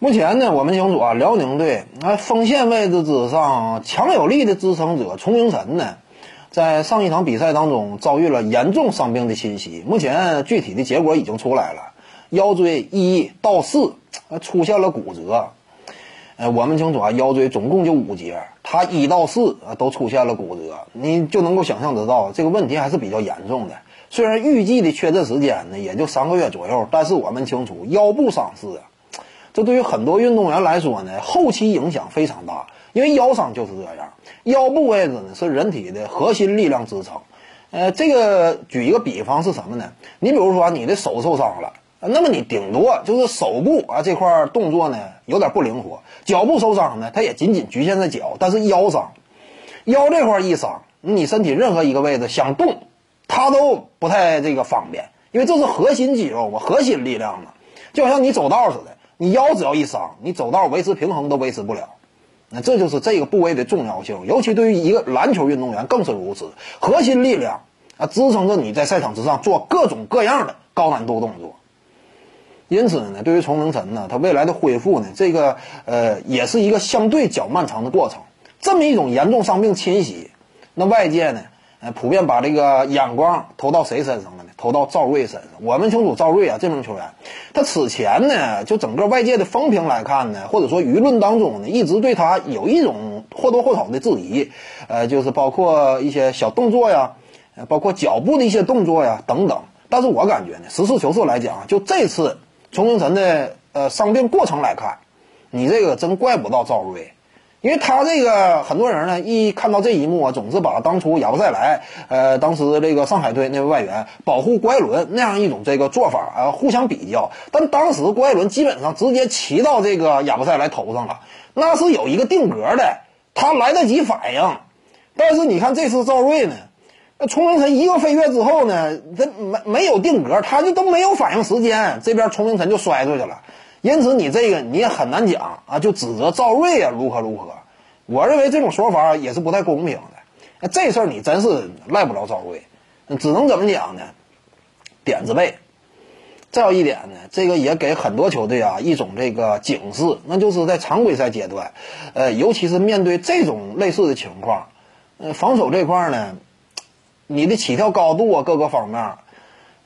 目前呢，我们清楚啊，辽宁队那锋线位置之上强有力的支撑者崇明晨呢，在上一场比赛当中遭遇了严重伤病的侵袭。目前具体的结果已经出来了，腰椎一到四出现了骨折。呃，我们清楚啊，腰椎总共就五节，他一到四啊都出现了骨折，你就能够想象得到这个问题还是比较严重的。虽然预计的确诊时间呢也就三个月左右，但是我们清楚腰部伤势啊。这对于很多运动员来说呢，后期影响非常大，因为腰伤就是这样。腰部位置呢是人体的核心力量支撑。呃，这个举一个比方是什么呢？你比如说你的手受伤了，那么你顶多就是手部啊这块动作呢有点不灵活；脚部受伤呢，它也仅仅局限在脚。但是腰伤，腰这块一伤，你身体任何一个位置想动，它都不太这个方便，因为这是核心肌肉嘛，核心力量嘛，就好像你走道似的。你腰只要一伤，你走道维持平衡都维持不了，那这就是这个部位的重要性，尤其对于一个篮球运动员更是如此。核心力量啊，支撑着你在赛场之上做各种各样的高难度动作。因此呢，对于崇明晨呢，他未来的恢复呢，这个呃，也是一个相对较漫长的过程。这么一种严重伤病侵袭，那外界呢？呃，普遍把这个眼光投到谁身上了呢？投到赵睿身上。我们清楚赵睿啊，这名球员，他此前呢，就整个外界的风评来看呢，或者说舆论当中呢，一直对他有一种或多或少的质疑。呃，就是包括一些小动作呀，包括脚步的一些动作呀等等。但是我感觉呢，实事求是来讲，就这次崇明晨的呃伤病过程来看，你这个真怪不到赵睿。因为他这个很多人呢，一看到这一幕啊，总是把当初亚布塞莱，呃，当时这个上海队那位外援保护郭艾伦那样一种这个做法啊，互相比较。但当时郭艾伦基本上直接骑到这个亚布塞莱头上了，那是有一个定格的，他来得及反应。但是你看这次赵睿呢，那崇明晨一个飞跃之后呢，他没没有定格，他就都没有反应时间，这边崇明晨就摔出去了。因此，你这个你也很难讲啊，就指责赵睿啊如何如何。我认为这种说法也是不太公平的。那这事儿你真是赖不着赵睿，只能怎么讲呢？点子背。再有一点呢，这个也给很多球队啊一种这个警示，那就是在常规赛阶段，呃，尤其是面对这种类似的情况，呃，防守这块呢，你的起跳高度啊各个方面，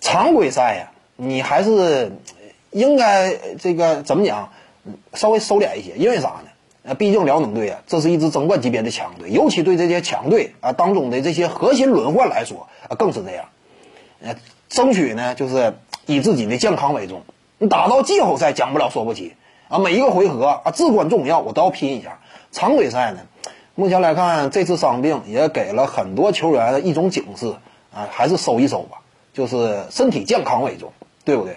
常规赛呀，你还是。应该这个怎么讲？稍微收敛一些，因为啥呢？呃，毕竟辽宁队啊，这是一支争冠级别的强队，尤其对这些强队啊当中的这些核心轮换来说啊，更是这样。呃，争取呢就是以自己的健康为重。你打到季后赛讲不了说不起啊，每一个回合啊至关重要，我都要拼一下。常规赛呢，目前来看这次伤病也给了很多球员一种警示啊，还是收一收吧，就是身体健康为重，对不对？